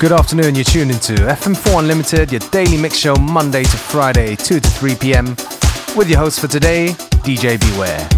Good afternoon, you're tuned into FM4 Unlimited, your daily mix show Monday to Friday, 2 to 3 p.m. With your host for today, DJ Beware.